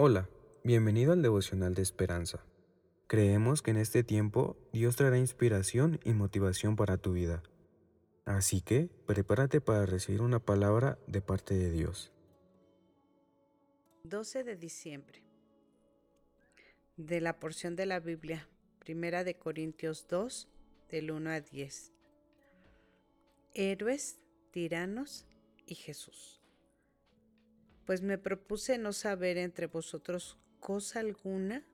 Hola, bienvenido al devocional de esperanza. Creemos que en este tiempo Dios traerá inspiración y motivación para tu vida. Así que prepárate para recibir una palabra de parte de Dios. 12 de diciembre. De la porción de la Biblia, Primera de Corintios 2, del 1 a 10. Héroes, tiranos y Jesús pues me propuse no saber entre vosotros cosa alguna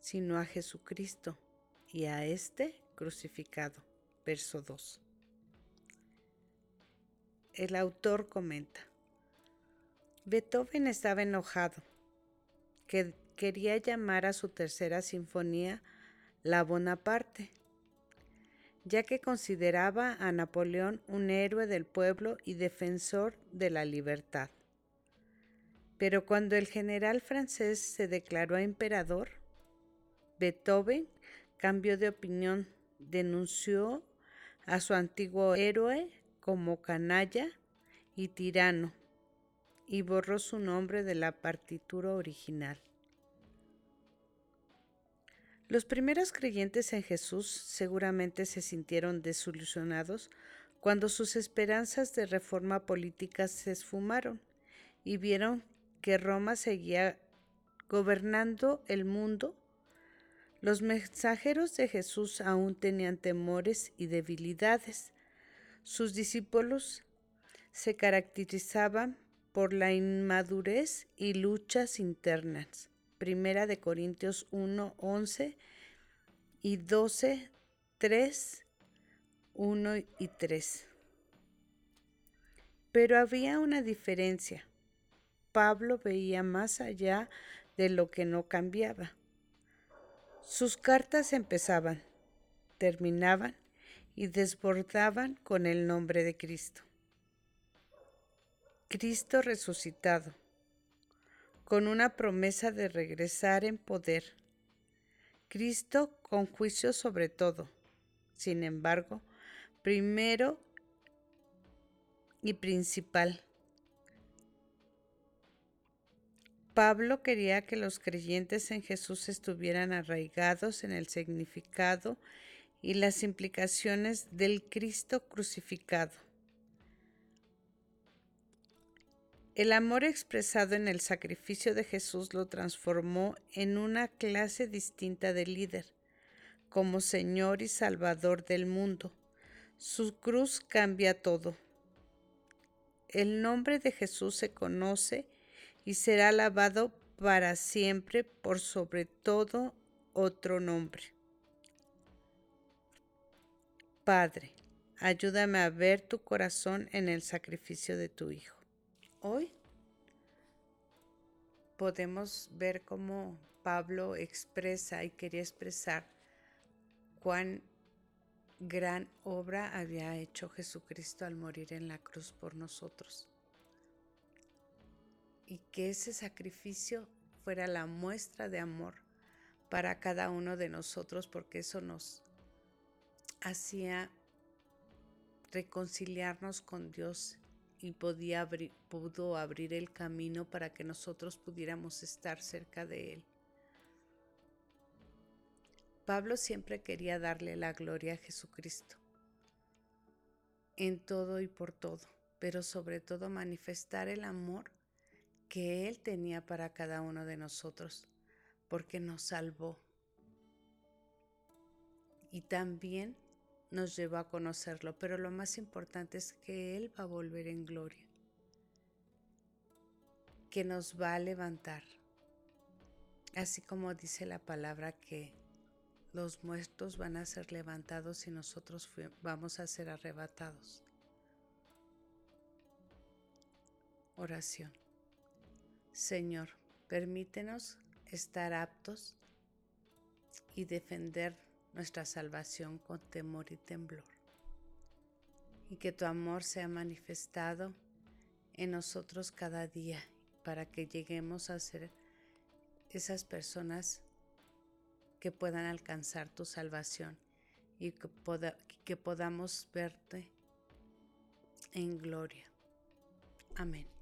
sino a Jesucristo y a este crucificado. Verso 2. El autor comenta, Beethoven estaba enojado, que quería llamar a su tercera sinfonía La Bonaparte, ya que consideraba a Napoleón un héroe del pueblo y defensor de la libertad. Pero cuando el general francés se declaró emperador, Beethoven cambió de opinión, denunció a su antiguo héroe como canalla y tirano y borró su nombre de la partitura original. Los primeros creyentes en Jesús seguramente se sintieron desilusionados cuando sus esperanzas de reforma política se esfumaron y vieron que Roma seguía gobernando el mundo, los mensajeros de Jesús aún tenían temores y debilidades. Sus discípulos se caracterizaban por la inmadurez y luchas internas. Primera de Corintios 1, 11 y 12, 3, 1 y 3. Pero había una diferencia. Pablo veía más allá de lo que no cambiaba. Sus cartas empezaban, terminaban y desbordaban con el nombre de Cristo. Cristo resucitado, con una promesa de regresar en poder. Cristo con juicio sobre todo. Sin embargo, primero y principal, Pablo quería que los creyentes en Jesús estuvieran arraigados en el significado y las implicaciones del Cristo crucificado. El amor expresado en el sacrificio de Jesús lo transformó en una clase distinta de líder, como Señor y Salvador del mundo. Su cruz cambia todo. El nombre de Jesús se conoce y será alabado para siempre por sobre todo otro nombre. Padre, ayúdame a ver tu corazón en el sacrificio de tu Hijo. Hoy podemos ver cómo Pablo expresa y quería expresar cuán gran obra había hecho Jesucristo al morir en la cruz por nosotros y que ese sacrificio fuera la muestra de amor para cada uno de nosotros, porque eso nos hacía reconciliarnos con Dios y podía pudo abrir el camino para que nosotros pudiéramos estar cerca de Él. Pablo siempre quería darle la gloria a Jesucristo en todo y por todo, pero sobre todo manifestar el amor que Él tenía para cada uno de nosotros, porque nos salvó. Y también nos llevó a conocerlo, pero lo más importante es que Él va a volver en gloria, que nos va a levantar, así como dice la palabra que los muertos van a ser levantados y nosotros vamos a ser arrebatados. Oración. Señor, permítenos estar aptos y defender nuestra salvación con temor y temblor. Y que tu amor sea manifestado en nosotros cada día para que lleguemos a ser esas personas que puedan alcanzar tu salvación y que, que podamos verte en gloria. Amén.